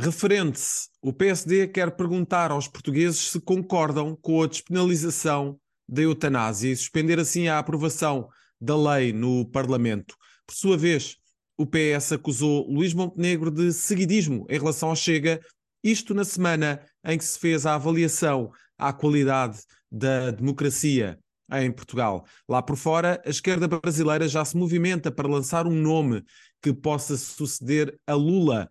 Referente-se, o PSD quer perguntar aos portugueses se concordam com a despenalização da eutanásia e suspender assim a aprovação da lei no Parlamento. Por sua vez, o PS acusou Luís Montenegro de seguidismo em relação ao Chega, isto na semana em que se fez a avaliação à qualidade da democracia em Portugal. Lá por fora, a esquerda brasileira já se movimenta para lançar um nome que possa suceder a Lula,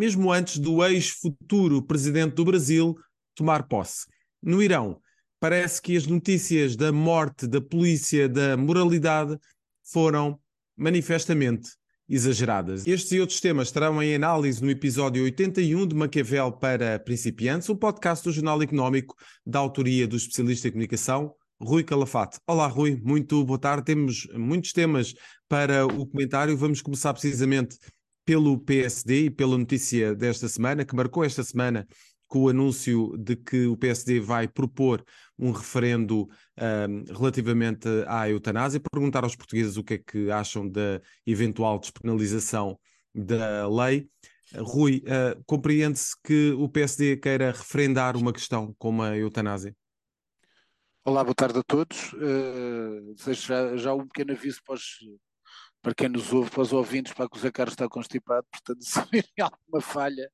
mesmo antes do ex-futuro presidente do Brasil tomar posse. No Irão, parece que as notícias da morte da polícia da moralidade foram manifestamente exageradas. Estes e outros temas estarão em análise no episódio 81 de Maquiavel para principiantes, um podcast do Jornal Económico da autoria do especialista em comunicação Rui Calafate. Olá, Rui, muito boa tarde. Temos muitos temas para o comentário. Vamos começar precisamente pelo PSD e pela notícia desta semana, que marcou esta semana com o anúncio de que o PSD vai propor um referendo um, relativamente à eutanásia, perguntar aos portugueses o que é que acham da eventual despenalização da lei. Rui, uh, compreende-se que o PSD queira referendar uma questão como a eutanásia? Olá, boa tarde a todos. Uh, já, já, um pequeno aviso para, os, para quem nos ouve, para os ouvintes, para que o Zé Carlos está constipado, portanto, se houver alguma falha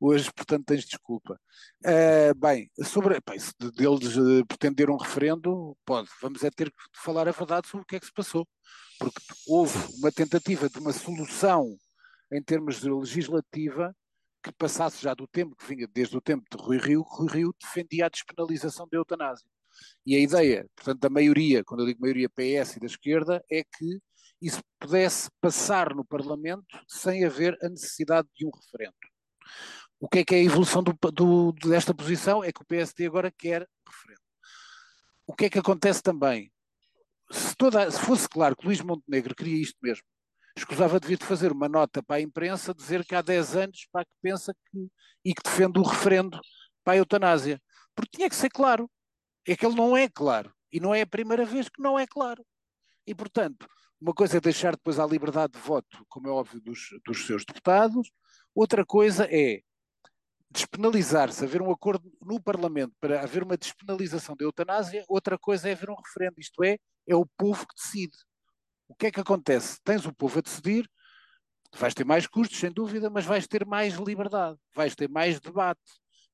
hoje, portanto, tens desculpa. Uh, bem, sobre bem, se deles uh, pretender um referendo, pode, vamos é ter que falar a verdade sobre o que é que se passou, porque houve uma tentativa de uma solução em termos de legislativa que passasse já do tempo que vinha desde o tempo de Rui Rio, Rui Rio defendia a despenalização da eutanásia. E a ideia, portanto, da maioria, quando eu digo maioria PS e da esquerda, é que isso pudesse passar no Parlamento sem haver a necessidade de um referendo. O que é que é a evolução do, do, desta posição? É que o PSD agora quer referendo. O que é que acontece também? Se, toda, se fosse claro que Luís Montenegro queria isto mesmo, escusava de vir de fazer uma nota para a imprensa dizer que há 10 anos para que pensa que e que defende o referendo para a eutanásia. Porque tinha que ser claro é que ele não é claro. E não é a primeira vez que não é claro. E, portanto, uma coisa é deixar depois a liberdade de voto, como é óbvio, dos, dos seus deputados, outra coisa é despenalizar-se, haver um acordo no Parlamento para haver uma despenalização da eutanásia, outra coisa é haver um referendo, isto é, é o povo que decide. O que é que acontece? Tens o povo a decidir, vais ter mais custos, sem dúvida, mas vais ter mais liberdade, vais ter mais debate,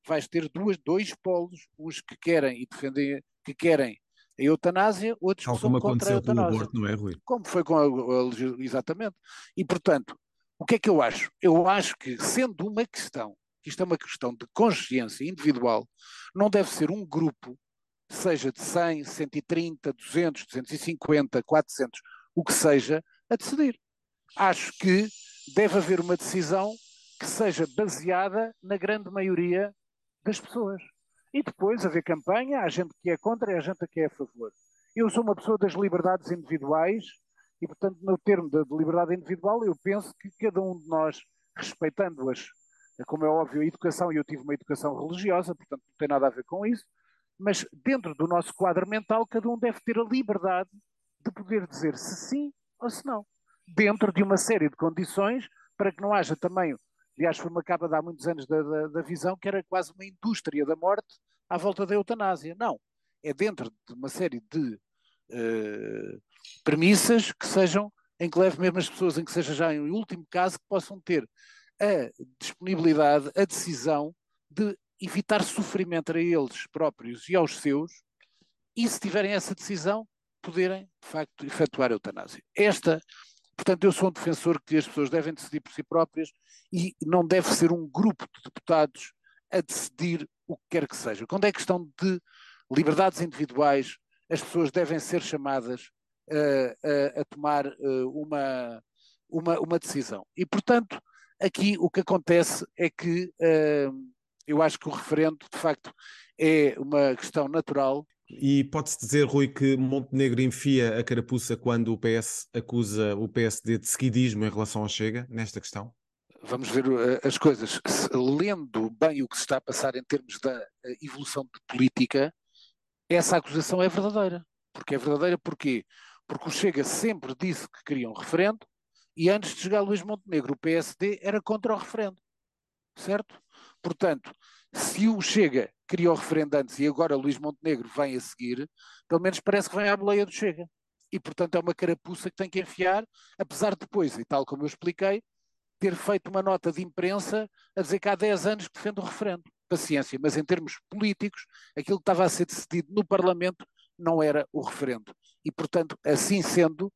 vais ter duas, dois polos, uns que querem e defendem, que querem a eutanásia, outros Tal que são contra a eutanásia. Com o aborto, não é, Rui? Como foi com a, a, exatamente. E, portanto, o que é que eu acho? Eu acho que, sendo uma questão, que isto é uma questão de consciência individual, não deve ser um grupo, seja de 100, 130, 200, 250, 400, o que seja, a decidir. Acho que deve haver uma decisão que seja baseada na grande maioria das pessoas. E depois haver campanha, há gente que é contra e há gente que é a favor. Eu sou uma pessoa das liberdades individuais e, portanto, no termo de, liberdade individual, eu penso que cada um de nós, respeitando-as, como é óbvio, a educação, eu tive uma educação religiosa, portanto não tem nada a ver com isso, mas dentro do nosso quadro mental, cada um deve ter a liberdade de poder dizer se sim ou se não, dentro de uma série de condições para que não haja também Aliás, foi uma capa de há muitos anos da, da, da, visão que era quase uma indústria da morte à volta da eutanásia. Não. É dentro de uma série de uh, premissas que sejam, em que leve mesmo as pessoas, em que seja já em último caso, que possam ter a disponibilidade, a decisão de evitar sofrimento a eles próprios e aos seus, e se tiverem essa decisão, poderem, de facto, efetuar a eutanásia. Esta Portanto, eu sou um defensor que as pessoas devem decidir por si próprias e não deve ser um grupo de deputados a decidir o que quer que seja. Quando é questão de liberdades individuais, as pessoas devem ser chamadas uh, a tomar uh, uma, uma, uma, decisão. E, portanto, aqui o que acontece é que uh, eu acho que o referendo, de facto, é uma questão natural e pode-se dizer, Rui, que Montenegro enfia a carapuça quando o PS acusa o PSD de seguidismo em relação ao Chega, nesta questão? Vamos ver uh, as coisas. Lendo bem o que se está a passar em termos da uh, evolução de política, essa acusação é verdadeira. Porque é verdadeira porquê? Porque o Chega sempre disse que queria um referendo e antes de chegar Luís Montenegro, o PSD era contra o referendo. certo? Portanto, se o Chega criou referendantes e agora Luís Montenegro vem a seguir, pelo menos parece que vem à boleia do Chega. E, portanto, é uma carapuça que tem que enfiar, apesar de depois, e tal como eu expliquei, ter feito uma nota de imprensa a dizer que há 10 anos defende o referendo. Paciência, mas em termos políticos, aquilo que estava a ser decidido no Parlamento não era o referendo. E, portanto, assim sendo,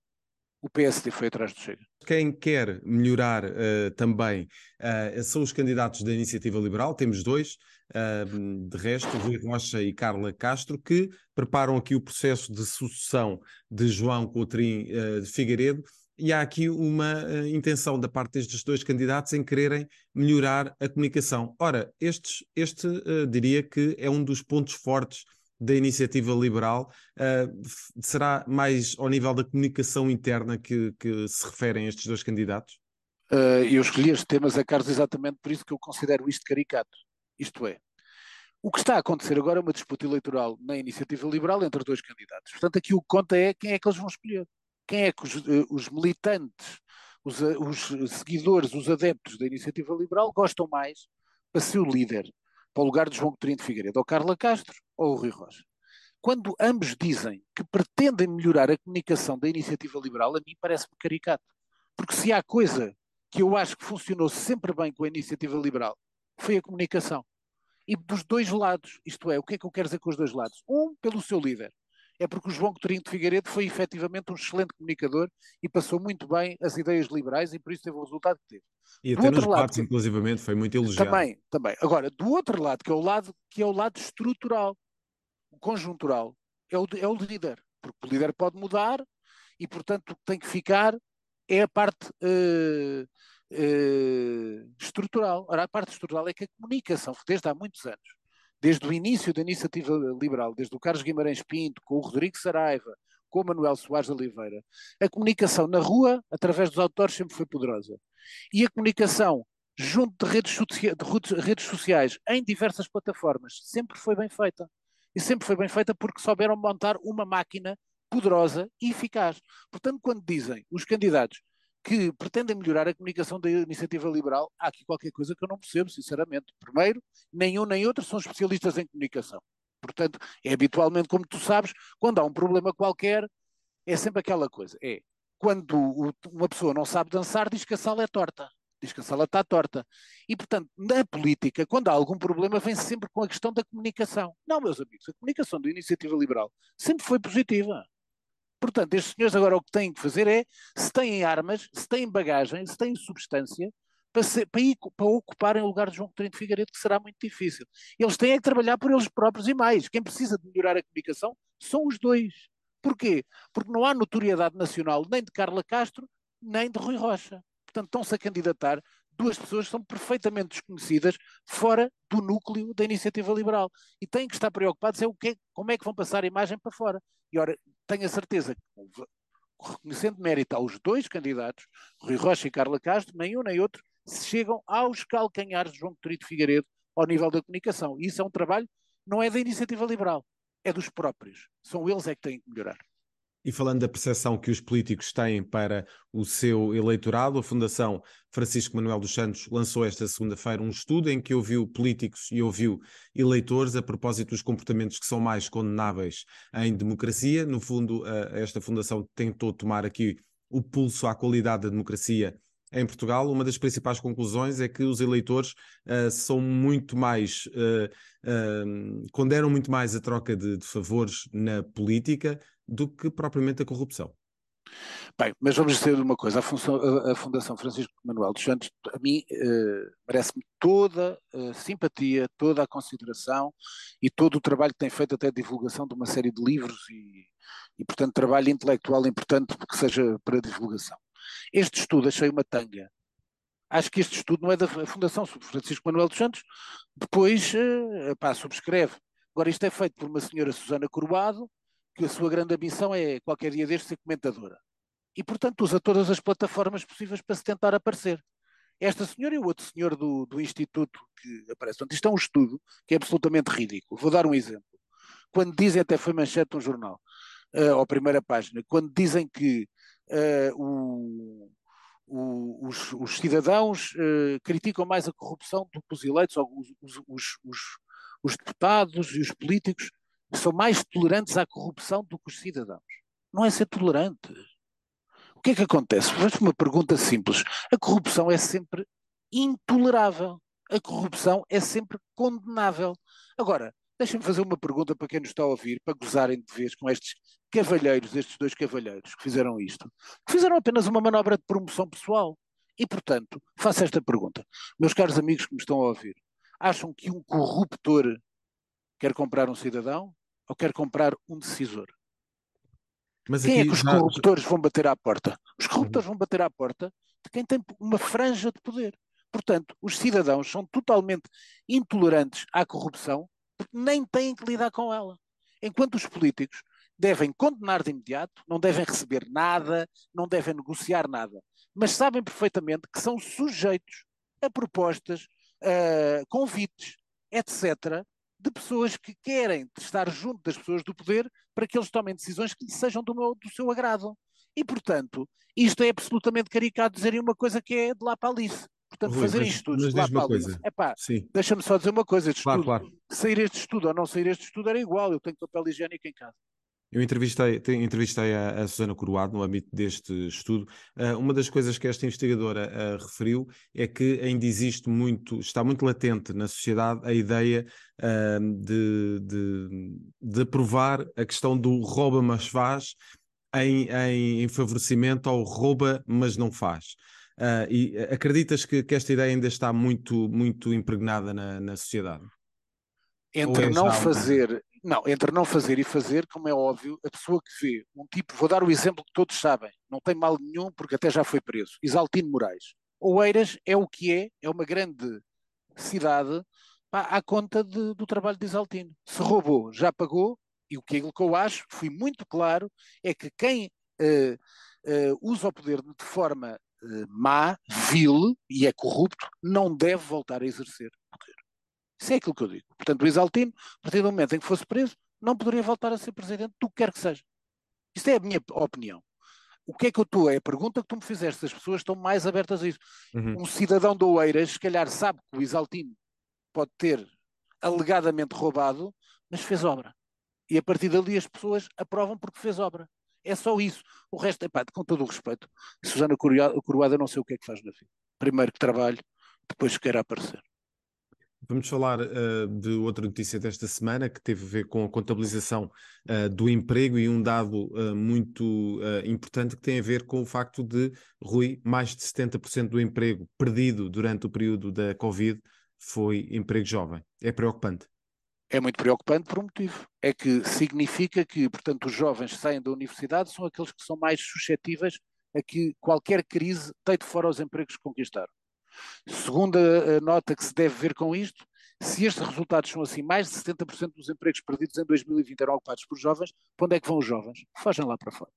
o PSD foi atrás do Chega. Quem quer melhorar uh, também uh, são os candidatos da Iniciativa Liberal, temos dois, uh, de resto, Rui Rocha e Carla Castro, que preparam aqui o processo de sucessão de João Coutrinho de Figueiredo, e há aqui uma intenção da parte destes dois candidatos em quererem melhorar a comunicação. Ora, estes, este diria que é um dos pontos fortes da iniciativa liberal uh, será mais ao nível da comunicação interna que, que se referem estes dois candidatos? Uh, eu escolhi estes temas, a Carlos, exatamente por isso que eu considero isto caricato. Isto é, o que está a acontecer agora é uma disputa eleitoral na iniciativa liberal entre dois candidatos. Portanto, aqui o que conta é quem é que eles vão escolher. Quem é que os, uh, os militantes, os, os seguidores, os adeptos da iniciativa liberal gostam mais para ser o líder para o lugar de João Coutinho de Figueiredo, ou Carla Castro ou o Rui Rocha. Quando ambos dizem que pretendem melhorar a comunicação da iniciativa liberal, a mim parece-me caricato. Porque se há coisa que eu acho que funcionou sempre bem com a iniciativa liberal, foi a comunicação. E dos dois lados, isto é, o que é que eu quero dizer com os dois lados? Um, pelo seu líder, é porque o João Coutinho de Figueiredo foi efetivamente um excelente comunicador e passou muito bem as ideias liberais e por isso teve o resultado que teve. E do até nos debates, inclusivamente, foi muito elogiado. Também, também. Agora, do outro lado, que é o lado, que é o lado estrutural, o conjuntural, é o, é o líder. Porque o líder pode mudar e, portanto, o que tem que ficar é a parte uh, uh, estrutural. Ora, a parte estrutural é que a comunicação, desde há muitos anos, desde o início da iniciativa liberal, desde o Carlos Guimarães Pinto, com o Rodrigo Saraiva, com o Manuel Soares Oliveira, a comunicação na rua, através dos autores, sempre foi poderosa. E a comunicação junto de redes, de redes sociais, em diversas plataformas, sempre foi bem feita. E sempre foi bem feita porque souberam montar uma máquina poderosa e eficaz. Portanto, quando dizem os candidatos que pretendem melhorar a comunicação da iniciativa liberal, há aqui qualquer coisa que eu não percebo, sinceramente. Primeiro, nenhum nem outro são especialistas em comunicação. Portanto, é habitualmente, como tu sabes, quando há um problema qualquer, é sempre aquela coisa. É quando uma pessoa não sabe dançar, diz que a sala é torta. Diz que a sala está torta. E, portanto, na política, quando há algum problema, vem -se sempre com a questão da comunicação. Não, meus amigos, a comunicação da iniciativa liberal sempre foi positiva. Portanto, estes senhores agora o que têm que fazer é, se têm armas, se têm bagagem, se têm substância, para, ser, para, ir, para ocuparem o lugar de João Coutinho de Figueiredo, que será muito difícil. Eles têm que trabalhar por eles próprios e mais. Quem precisa de melhorar a comunicação são os dois. Porquê? Porque não há notoriedade nacional nem de Carla Castro, nem de Rui Rocha. Portanto, estão-se a candidatar duas pessoas que são perfeitamente desconhecidas fora do núcleo da iniciativa liberal. E têm que estar preocupados é o que, como é que vão passar a imagem para fora. E ora, tenho a certeza que, reconhecendo mérito aos dois candidatos, Rui Rocha e Carla Castro, nem um nem outro se chegam aos calcanhares de João Coutinho Figueiredo ao nível da comunicação. E isso é um trabalho, não é da iniciativa liberal, é dos próprios. São eles é que têm que melhorar. E falando da percepção que os políticos têm para o seu eleitorado, a Fundação Francisco Manuel dos Santos lançou esta segunda-feira um estudo em que ouviu políticos e ouviu eleitores a propósito dos comportamentos que são mais condenáveis em democracia. No fundo, esta Fundação tentou tomar aqui o pulso à qualidade da democracia em Portugal, uma das principais conclusões é que os eleitores uh, são muito mais, uh, uh, condenam muito mais a troca de, favores na política do que propriamente a corrupção. Bem, mas vamos dizer uma coisa, a, função, a, Fundação Francisco Manuel dos Santos, a mim, merece-me toda a simpatia, toda a consideração e todo o trabalho que tem feito até a divulgação de uma série de livros e, e portanto, trabalho intelectual importante que seja para divulgação. Este estudo achei uma tanga. Acho que este estudo não é da Fundação Francisco Manuel dos Santos, depois uh, pá, subscreve. Agora, isto é feito por uma senhora Susana Corbado, que a sua grande ambição é qualquer dia deste ser comentadora. E, portanto, usa todas as plataformas possíveis para se tentar aparecer. Esta senhora e o outro senhor do, do Instituto que aparece. Portanto, isto é um estudo que é absolutamente ridículo. Vou dar um exemplo. Quando dizem, até foi manchete um jornal, uh, ou primeira página, quando dizem que uh, o, o, os, os, cidadãos uh, criticam mais a corrupção do que os eleitos, ou os, os, os, deputados e os políticos são mais tolerantes à corrupção do que os cidadãos. Não é ser tolerante. O que é que acontece? Vou uma pergunta simples. A corrupção é sempre intolerável. A corrupção é sempre condenável. Agora, deixa-me fazer uma pergunta para quem nos está a ouvir, para gozarem de vez com estes cavalheiros, estes dois cavalheiros que fizeram isto, que fizeram apenas uma manobra de promoção pessoal. E, portanto, faço esta pergunta. Meus caros amigos que me estão a ouvir, acham que um corruptor quer comprar um cidadão ou quer comprar um decisor? Mas quem é que os já... corruptores vão bater à porta? Os corruptores uhum. vão bater à porta de quem tem uma franja de poder. Portanto, os cidadãos são totalmente intolerantes à corrupção porque nem têm que lidar com ela. Enquanto os políticos devem condenar de imediato, não devem receber nada, não devem negociar nada, mas sabem perfeitamente que são sujeitos a propostas, a convites, etc., de pessoas que querem estar junto das pessoas do poder para que eles tomem decisões que lhes sejam do, meu, do seu agrado. E, portanto, isto é absolutamente caricato dizerem uma coisa que é de lá para Alice. Portanto, Rui, fazer mas, isto tudo de lá para Alice. Epá, deixa-me só dizer uma coisa: claro, estudo, claro. sair este estudo ou não sair este estudo era igual. Eu tenho papel higiênico em casa. Eu entrevistei, entrevistei a, a Susana Coroado no âmbito deste estudo. Uh, uma das coisas que esta investigadora uh, referiu é que ainda existe muito, está muito latente na sociedade a ideia uh, de, de, de aprovar a questão do rouba mas faz em, em, em favorecimento ao rouba mas não faz. e acreditas que, que, esta ideia ainda está muito, muito impregnada na, na sociedade? Entre é não fazer, não, entre não fazer e fazer, como é óbvio, a pessoa que vê um tipo, vou dar o exemplo que todos sabem, não tem mal nenhum porque até já foi preso, Isaltino Moraes. Oeiras é o que é, é uma grande cidade pá, à conta de, do trabalho de Isaltino. Se roubou, já pagou, e o que, é que eu acho, fui muito claro, é que quem uh, uh, usa o poder de forma uh, má, vil e é corrupto, não deve voltar a exercer poder. Isso é aquilo que eu digo. Portanto, o Isaltino, a partir do momento em que fosse preso, não poderia voltar a ser presidente do que quer que seja. Isto é a minha opinião. O que é que eu estou? É a pergunta que tu me fizeste. As pessoas estão mais abertas a isso. Uhum. Um cidadão de Oeiras, se calhar, sabe que o Isaltino pode ter alegadamente roubado, mas fez obra. E a partir dali as pessoas aprovam porque fez obra. É só isso. O resto, epá, com todo o respeito, Susana Coroada não sei o que é que faz na vida. Primeiro que trabalho, depois que quer aparecer. Vamos falar uh, de outra notícia desta semana que teve a ver com a contabilização uh, do emprego e um dado uh, muito importante que tem a ver com o facto de, Rui, mais de 70% do emprego perdido durante o período da Covid foi emprego jovem. É preocupante. É muito preocupante por um motivo. É que significa que, portanto, os jovens que saem da universidade são aqueles que são mais suscetíveis a que qualquer crise deite fora os empregos que conquistaram. Segunda nota que se deve ver com isto, se estes resultados são assim, mais de 70% dos empregos perdidos em 2020 eram ocupados por jovens, para onde é que vão os jovens? Fajam lá para fora.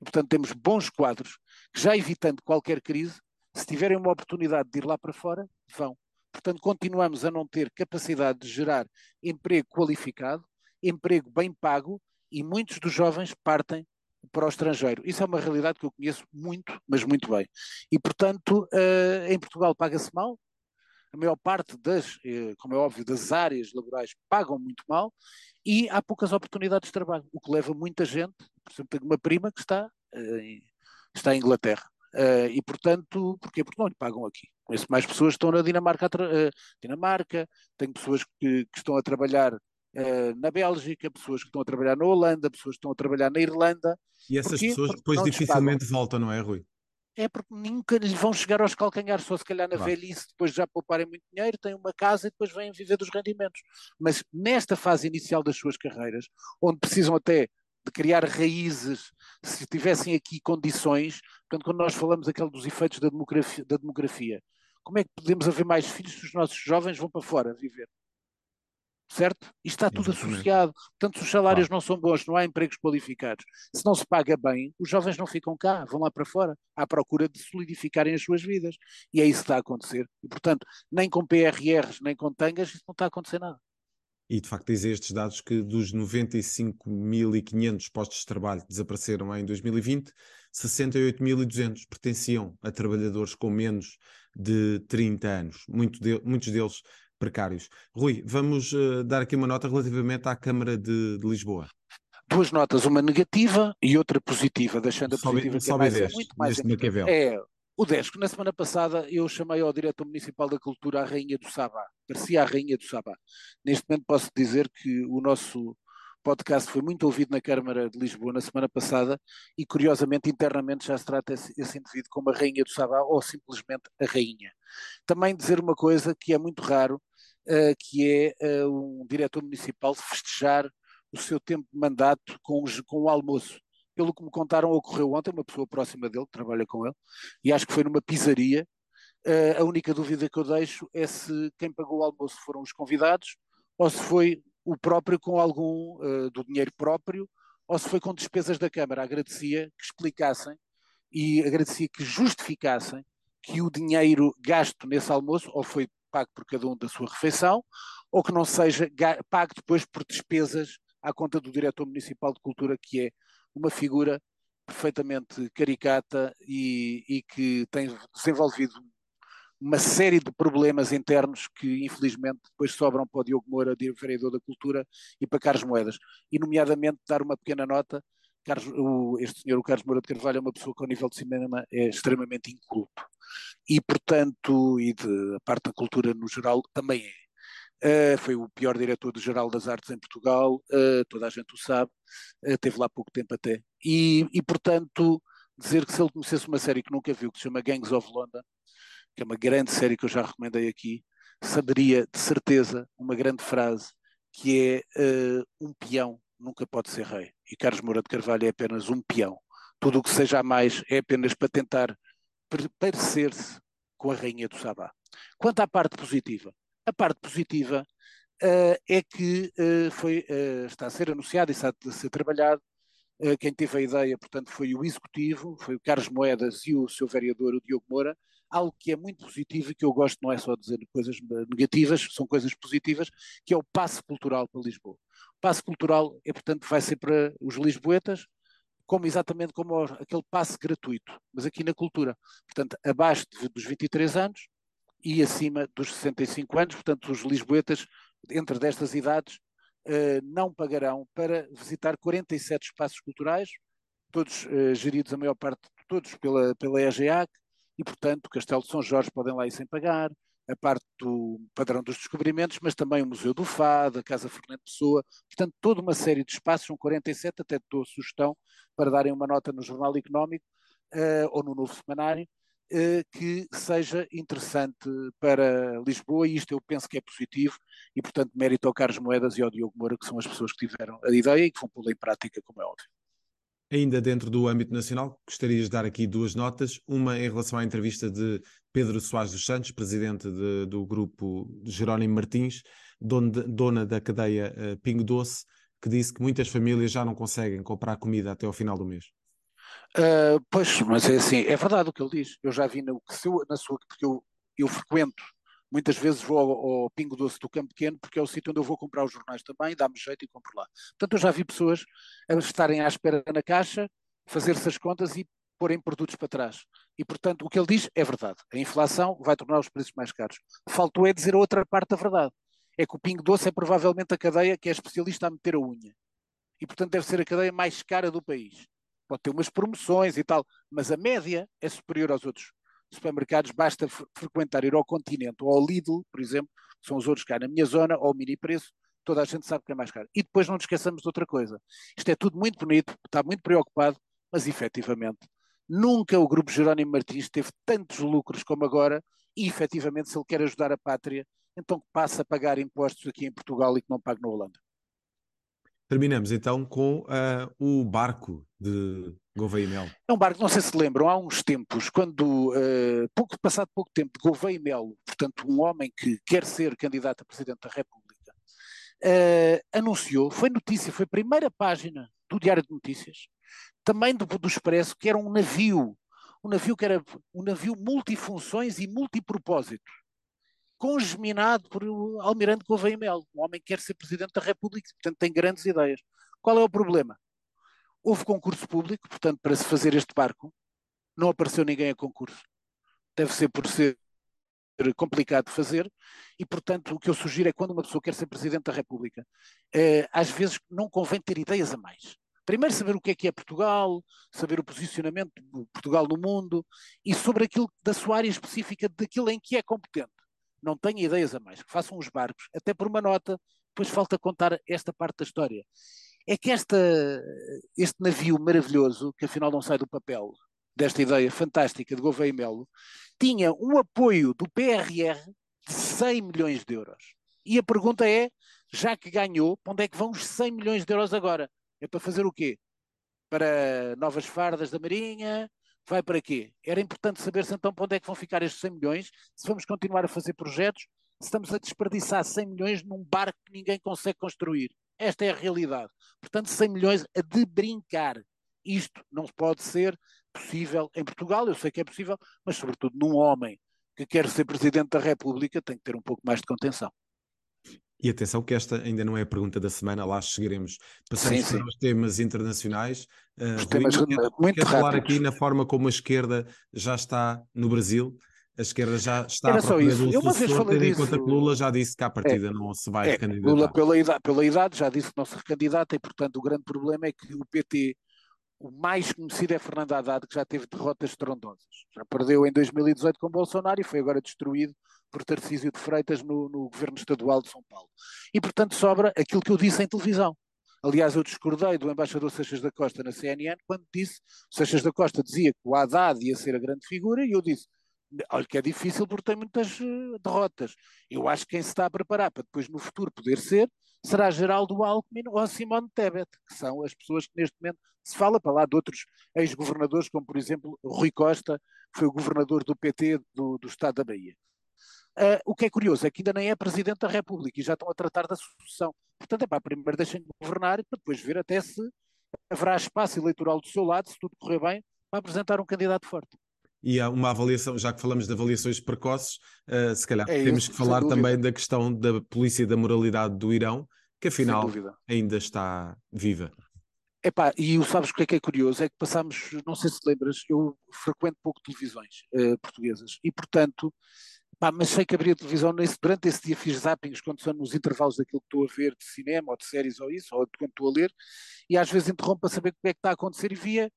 E, portanto, temos bons quadros que, já evitando qualquer crise, se tiverem uma oportunidade de ir lá para fora, vão. Portanto, continuamos a não ter capacidade de gerar emprego qualificado, emprego bem pago, e muitos dos jovens partem para o estrangeiro. Isso é uma realidade que eu conheço muito, mas muito bem. E, portanto, uh, em Portugal paga-se mal, a maior parte das, uh, como é óbvio, das áreas laborais pagam muito mal e há poucas oportunidades de trabalho, o que leva muita gente, por exemplo, tenho uma prima que está, em, está em Inglaterra. e, portanto, porquê? Porque não lhe pagam aqui. Conheço mais pessoas que estão na Dinamarca, Dinamarca tenho pessoas que, que estão a trabalhar na Bélgica, pessoas que estão a trabalhar na Holanda, pessoas que estão a trabalhar na Irlanda. E essas Porquê? pessoas depois dificilmente voltam, não é, Rui? É porque nunca lhe vão chegar aos calcanhares, só se calhar na claro. velhice, depois já pouparem muito dinheiro, têm uma casa e depois vêm viver dos rendimentos. Mas nesta fase inicial das suas carreiras, onde precisam até de criar raízes, se tivessem aqui condições, portanto, quando nós falamos aquele dos efeitos da demografia, da demografia, como é que podemos haver mais filhos se os nossos jovens vão para fora viver? Certo? Isto está tudo Exatamente. associado. Portanto, se os salários não são bons, não há empregos qualificados, se não se paga bem, os jovens não ficam cá, vão lá para fora, à procura de solidificarem as suas vidas. E é isso que está a acontecer. E, portanto, nem com PRRs, nem com tangas, isso não está a acontecer nada. E de facto dizem estes dados que dos 95.500 postos de trabalho que desapareceram em 2020, 68.200 pertenciam a trabalhadores com menos de 30 anos, muito de, muitos deles precários. Rui, vamos uh, dar aqui uma nota relativamente à Câmara de, de, Lisboa. Duas notas, uma negativa e outra positiva, deixando a positiva que é mais, 10, muito mais É, o 10, que na semana passada eu chamei ao diretor municipal da cultura a Rainha do Sabá, parecia a Rainha do Sabá. Neste momento posso dizer que o nosso podcast foi muito ouvido na Câmara de Lisboa na semana passada e, curiosamente, internamente já se trata esse, esse indivíduo como a Rainha do Sabá ou simplesmente a Rainha. Também dizer uma coisa que é muito raro, uh, que é uh, um diretor municipal festejar o seu tempo de mandato com, com o almoço. Pelo que me contaram, ocorreu ontem, uma pessoa próxima dele, que trabalha com ele, e acho que foi numa pizzaria. Uh, a única dúvida que eu deixo é se quem pagou o almoço foram os convidados ou se foi o próprio com algum uh, do dinheiro próprio, ou se foi com despesas da Câmara. Agradecia que explicassem e agradecia que justificassem que o dinheiro gasto nesse almoço ou foi pago por cada um da sua refeição, ou que não seja pago depois por despesas à conta do diretor municipal de cultura, que é uma figura perfeitamente caricata e, e que tem desenvolvido uma série de problemas internos que, infelizmente, depois sobram para o Diogo Moura, vereador da Cultura, e para Carlos Moedas. E, nomeadamente, dar uma pequena nota. Carlos, o, este senhor, o Carlos Moura de Carvalho, é uma pessoa que, ao nível de cinema, é extremamente inculto. E, portanto, e de a parte da cultura no geral, também é. Uh, foi o pior diretor-geral das artes em Portugal, uh, toda a gente o sabe, uh, teve lá pouco tempo até. E, e, portanto, dizer que se ele conhecesse uma série que nunca viu, que se chama Gangs of London, que é uma grande série que eu já recomendei aqui, saberia de certeza uma grande frase que é uh, um peão nunca pode ser rei. E Carlos Moura de Carvalho é apenas um peão. Tudo o que seja a mais é apenas para tentar parecer-se com a rainha do Sabá. Quanto à parte positiva, a parte positiva uh, é que uh, foi, está a ser anunciado e está a ser trabalhado quem teve a ideia, portanto, foi o executivo, foi o Carlos Moedas e o seu vereador, o Diogo Moura, algo que é muito positivo e que eu gosto não é só dizer coisas negativas, são coisas positivas, que é o passe cultural para Lisboa. O passe cultural é, portanto, vai ser para os lisboetas, como exatamente como aquele passe gratuito, mas aqui na cultura. Portanto, abaixo dos 23 anos e acima dos 65 anos, portanto, os lisboetas, entre destas idades, eh, não pagarão para visitar 47 espaços culturais, todos eh, geridos, a maior parte, todos pela, pela EGEAC, e, portanto, o Castelo de São Jorge podem lá ir sem pagar, a parte do padrão dos descobrimentos, mas também o Museu do Fado, a Casa Fernando Pessoa, portanto, toda uma série de espaços, são 47, até dou sugestão para darem uma nota no Jornal Económico uh, ou no Novo Semanário, uh, que seja interessante para Lisboa, e isto eu penso que é positivo, e, portanto, mérito ao Carlos Moedas e ao Diogo Moura, que são as pessoas que tiveram a ideia e que vão pô-la em prática, como é óbvio. Ainda dentro do âmbito nacional, gostarias de dar aqui duas notas. Uma em relação à entrevista de Pedro Soares dos Santos, presidente de, do grupo Jerónimo Martins, dona da cadeia uh, Pingo Doce, que disse que muitas famílias já não conseguem comprar comida até ao final do mês. Uh, pois, mas é assim, é verdade o que ele diz. Eu já vi no, na sua, porque eu, eu frequento Muitas vezes vou ao, ao, Pingo Doce do Campo Pequeno porque é o sítio onde eu vou comprar os jornais também, dá-me jeito e compro lá. Portanto, eu já vi pessoas estarem à espera na caixa, fazer-se as contas e porem produtos para trás. E, portanto, o que ele diz é verdade. A inflação vai tornar os preços mais caros. Faltou é dizer a outra parte da verdade. É que o Pingo Doce é provavelmente a cadeia que é especialista a meter a unha. E, portanto, deve ser a cadeia mais cara do país. Pode ter umas promoções e tal, mas a média é superior aos outros supermercados, basta frequentar, ir ao Continente ou ao Lidl, por exemplo, que são os outros cá na minha zona, ou ao mini preço, toda a gente sabe que é mais caro. E depois não nos esqueçamos de outra coisa. Isto é tudo muito bonito, está muito preocupado, mas efetivamente nunca o Grupo Jerónimo Martins teve tantos lucros como agora e efetivamente se ele quer ajudar a pátria, então que passe a pagar impostos aqui em Portugal e que não pague na Holanda. Terminamos então com uh, o barco de Gouveia e Melo. É um barco, não sei se lembram, há uns tempos, quando, uh, pouco, passado pouco tempo, de Gouveia e Melo, portanto um homem que quer ser candidato a Presidente da República, uh, anunciou, foi notícia, foi primeira página do Diário de Notícias, também do, do Expresso, que era um navio, um navio que era um navio multifunções e multipropósito congeminado por Almirante Gouveia Melo, um homem que quer ser Presidente da República, portanto tem grandes ideias. Qual é o problema? houve concurso público, portanto, para se fazer este barco, não apareceu ninguém a concurso. Deve ser por ser complicado de fazer e, portanto, o que eu sugiro é quando uma pessoa quer ser Presidente da República, eh, às vezes não convém ter ideias a mais. Primeiro saber o que é que é Portugal, saber o posicionamento de Portugal no mundo e sobre aquilo da sua área específica, daquilo em que é competente. Não tenha ideias a mais, que façam os barcos, até por uma nota, depois falta contar esta parte da história. É que esta, este navio maravilhoso, que afinal não sai do papel, desta ideia fantástica de Gouveia e Melo, tinha um apoio do PRR de 100 milhões de euros. E a pergunta é, já que ganhou, para onde é que vão os 100 milhões de euros agora? É para fazer o quê? Para novas fardas da Marinha? Vai para quê? Era importante saber-se então para onde é que vão ficar estes 100 milhões, se vamos continuar a fazer projetos, se estamos a desperdiçar 100 milhões num barco que ninguém consegue construir. Esta é a realidade. Portanto, 100 milhões a de brincar. Isto não pode ser possível em Portugal, eu sei que é possível, mas sobretudo num homem que quer ser Presidente da República tem que ter um pouco mais de contenção. E atenção que esta ainda não é a pergunta da semana, lá chegaremos. Passamos sim, sim. para os temas internacionais. Uh, os temas Rui, muito quero falar aqui na forma como a esquerda já está no Brasil. A esquerda já está Era a só isso. Eu uma vez falei disso. Enquanto que Lula já disse que à partida é, não se vai é, candidatar. Lula pela idade, pela idade já disse que não se recandidata e portanto o grande problema é que o PT o mais conhecido é Fernando Haddad, que já teve derrotas estrondosas. Já perdeu em 2018 com Bolsonaro e foi agora destruído por Tarcísio de Freitas no, no governo estadual de São Paulo. E, portanto, sobra aquilo que eu disse em televisão. Aliás, eu discordei do embaixador Seixas da Costa na CNN quando disse, Seixas da Costa dizia que o Haddad ia ser a grande figura e eu disse, olha que é difícil porque tem muitas uh, derrotas. Eu acho que quem se está a preparar para depois no futuro poder ser, será Geraldo Alckmin ou Simone Tebet, que são as pessoas que neste momento se fala para lá de outros ex-governadores, como por exemplo Rui Costa, que foi o governador do PT do, do Estado da Bahia. Uh, o que é curioso é que ainda nem é Presidente da República e já estão a tratar da sucessão. Portanto, é para primeiro deixem de governar para depois ver até se haverá espaço eleitoral do seu lado, se tudo correr bem, para apresentar um candidato forte. E há uma avaliação, já que falamos de avaliações precoces, uh, se calhar é temos isso, que falar também da questão da polícia e da moralidade do Irão, que afinal ainda está viva. Epá, e o sabes o que é que é curioso? É que passámos, não sei se te lembras, eu frequento pouco televisões uh, portuguesas e, portanto, pá, mas sei que abria televisão nesse, durante esse dia fiz zappings quando são nos intervalos daquilo que estou a ver de cinema ou de séries ou isso, ou de quando estou a ler, e às vezes interrompo para saber o que é que está a acontecer e via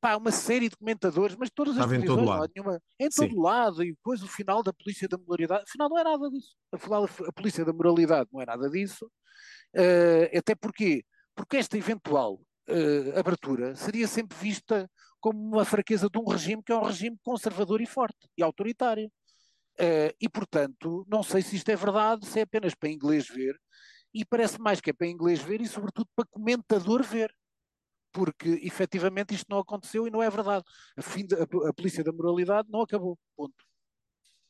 pá, uma série de comentadores, mas todas as televisões, todo lado. Nenhuma, em todo Sim. lado, e depois o final da polícia da moralidade, afinal não é nada disso. Afinal, a polícia da moralidade não é nada disso, uh, até porque porque esta eventual uh, abertura seria sempre vista como uma fraqueza de um regime que é um regime conservador e forte e autoritário. Uh, e, portanto, não sei se isto é verdade, se é apenas para inglês ver, e parece mais que é para inglês ver e, sobretudo, para comentador ver. Porque, efetivamente, isto não aconteceu e não é verdade. A, fim de, a, a polícia da moralidade não acabou. Ponto.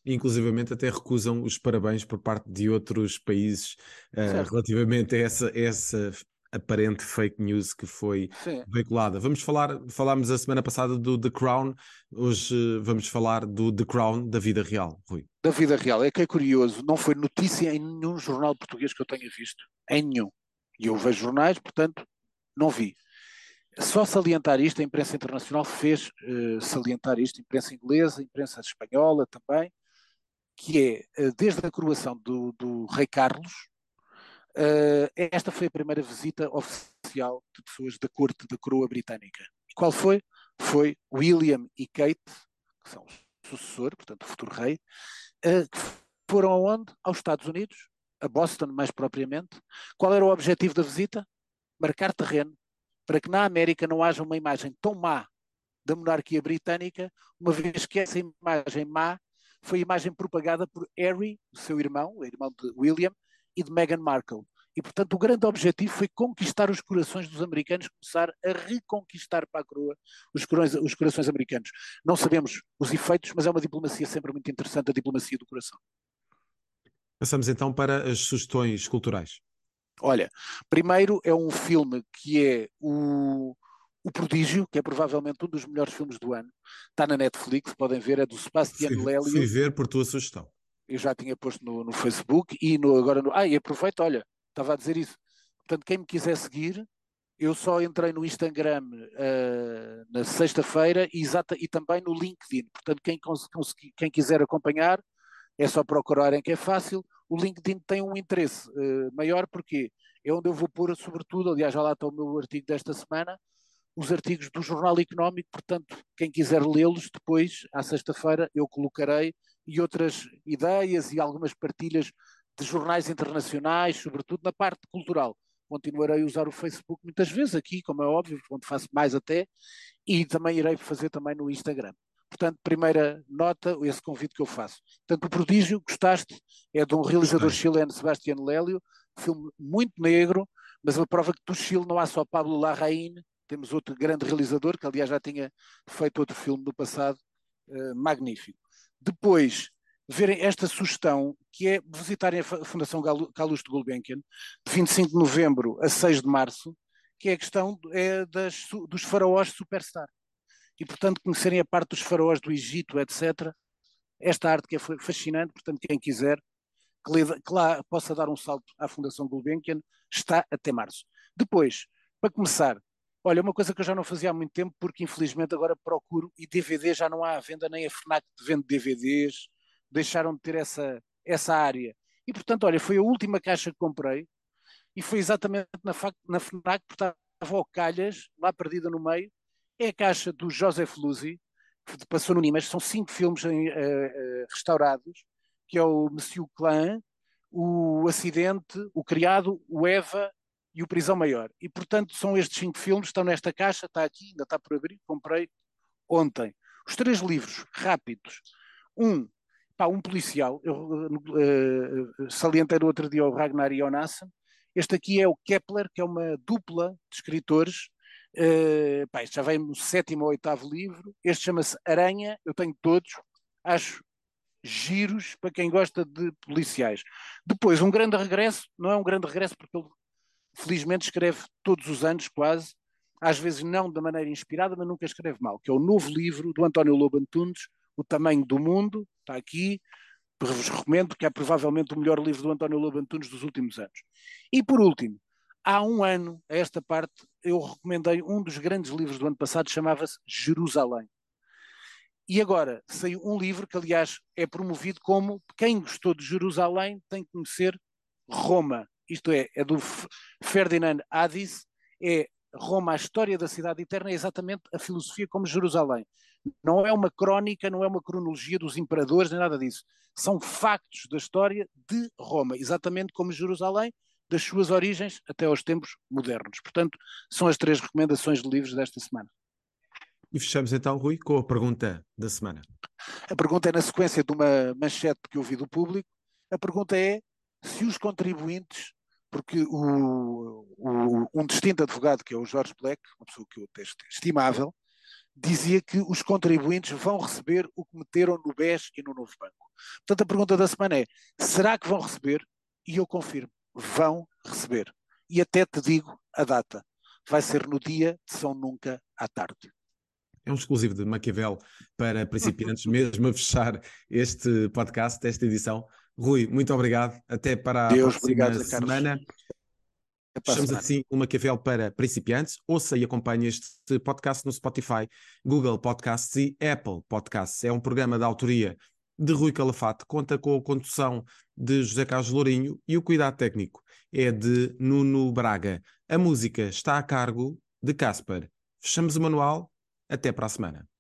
Inclusivamente até recusam os parabéns por parte de outros países uh, relativamente a essa, essa aparente fake news que foi Sim. veiculada. Vamos falar, falámos a semana passada do The Crown, hoje vamos falar do The Crown da vida real, Rui. Da vida real, é que é curioso, não foi notícia em nenhum jornal português que eu tenha visto, em nenhum. E eu vejo jornais, portanto, não vi. Só salientar isto, a imprensa internacional fez uh, salientar isto, a imprensa inglesa, a imprensa espanhola também, que é, uh, desde a coroação do, do rei Carlos, Uh, esta foi a primeira visita oficial de pessoas da corte da coroa britânica. E qual foi? Foi William e Kate, que são o sucessor, portanto o futuro rei, uh, que foram aonde? Aos Estados Unidos, a Boston mais propriamente. Qual era o objetivo da visita? Marcar terreno para que na América não haja uma imagem tão má da monarquia britânica, uma vez que essa imagem má foi a imagem propagada por Harry, o seu irmão, o irmão de William, e de Meghan Markle. E, portanto, o grande objetivo foi conquistar os corações dos americanos, começar a reconquistar para a coroa os, corações, os corações americanos. Não sabemos os efeitos, mas é uma diplomacia sempre muito interessante, a diplomacia do coração. Passamos então para as sugestões culturais. Olha, primeiro é um filme que é o, o Prodígio, que é provavelmente um dos melhores filmes do ano. Está na Netflix, podem ver, é do Sebastião Lélio. Fui ver por tua sugestão eu já tinha posto no, no Facebook e no, agora no. Ah, e aproveito, olha, estava a dizer isso. Portanto, quem me quiser seguir, eu só entrei no Instagram uh, na sexta-feira e, e também no LinkedIn. Portanto, quem, quem quiser acompanhar, é só procurarem que é fácil. O LinkedIn tem um interesse uh, maior porque é onde eu vou pôr, sobretudo, aliás, já lá está o meu artigo desta semana, os artigos do Jornal Económico, portanto, quem quiser lê-los depois, à sexta-feira, eu colocarei e outras ideias e algumas partilhas de jornais internacionais, sobretudo na parte cultural continuarei a usar o Facebook muitas vezes aqui, como é óbvio, onde faço mais até, e também irei fazer também no Instagram. Portanto, primeira nota, esse convite que eu faço. Portanto, o Prodígio, gostaste, é de um realizador Gostei. chileno, Sebastián Lélio, filme muito negro, mas a prova que do Chile não há só Pablo Larraín, temos outro grande realizador, que aliás já tinha feito outro filme no passado, uh, magnífico. Depois, verem esta sugestão, que é visitarem a Fundação Calouste Gulbenkian, de 25 de novembro a 6 de março, que é a questão é das, dos faraós superstar. E, portanto, conhecerem a parte dos faraós do Egito, etc. Esta arte que é fascinante, portanto, quem quiser que, lhe, que lá possa dar um salto à Fundação Gulbenkian, está até março. Depois, para começar, olha, uma coisa que eu já não fazia há muito tempo, porque infelizmente agora procuro, e DVD já não há à venda, nem a FNAC vende DVDs, deixaram de ter essa, essa área. E portanto, olha, foi a última caixa que comprei e foi exatamente na, na FNAC, porque estava ao calhas, lá perdida no meio. É a caixa do Joseph Luzzi, que passou no Nimas, são cinco filmes em, uh, uh, restaurados, que é o Monsieur Clan, o Acidente, o Criado, o Eva e o Prisão Maior. E portanto são estes cinco filmes, estão nesta caixa, está aqui, ainda está por abrir, comprei ontem. Os três livros rápidos. Um pá, um policial, eu uh, salientei no outro dia o Ragnar Jonassen, este aqui é o Kepler, que é uma dupla de escritores, uh, pá, já vem no sétimo ou oitavo livro, este chama-se Aranha, eu tenho todos, acho giros para quem gosta de policiais. Depois, um grande regresso, não é um grande regresso porque ele felizmente escreve todos os anos quase, às vezes não da maneira inspirada, mas nunca escreve mal, que é o novo livro do António Lobo Antunes, O Tamanho do Mundo, está aqui, vos recomendo, que é provavelmente o melhor livro do António Lobo Antunes dos últimos anos. E por último, há um ano, a esta parte, eu recomendei um dos grandes livros do ano passado, chamava-se Jerusalém. E agora saiu um livro que, aliás, é promovido como quem gostou de Jerusalém tem que conhecer Roma. Isto é, é do Ferdinand Hadis, é Roma, a história da cidade eterna, é exatamente a filosofia como Jerusalém. Não é uma crónica, não é uma cronologia dos imperadores, nem nada disso. São factos da história de Roma, exatamente como Jerusalém, das suas origens até aos tempos modernos. Portanto, são as três recomendações de livros desta semana. E fechamos então, Rui, com a pergunta da semana. A pergunta é na sequência de uma manchete que eu vi do público. A pergunta é se os contribuintes, porque o, o, um distinto advogado, que é o Jorge Black, uma pessoa que eu testo estimável, dizia que os contribuintes vão receber o que meteram no BES e no Novo Banco. Portanto, a pergunta da semana é: será que vão receber? E eu confirmo, vão receber. E até te digo a data. Vai ser no dia de São Nunca à tarde. É um exclusivo de Maquiavel para principiantes, mesmo a fechar este podcast, esta edição. Rui, muito obrigado. Até para a Deus, próxima obrigado, semana. Fechamos assim uma Maquiavel para principiantes. Ouça e acompanhe este podcast no Spotify, Google Podcasts e Apple Podcasts. É um programa de autoria de Rui Calafate, conta com a condução de José Carlos Lourinho e o cuidado técnico é de Nuno Braga. A música está a cargo de Casper. Fechamos o manual. Até para a semana.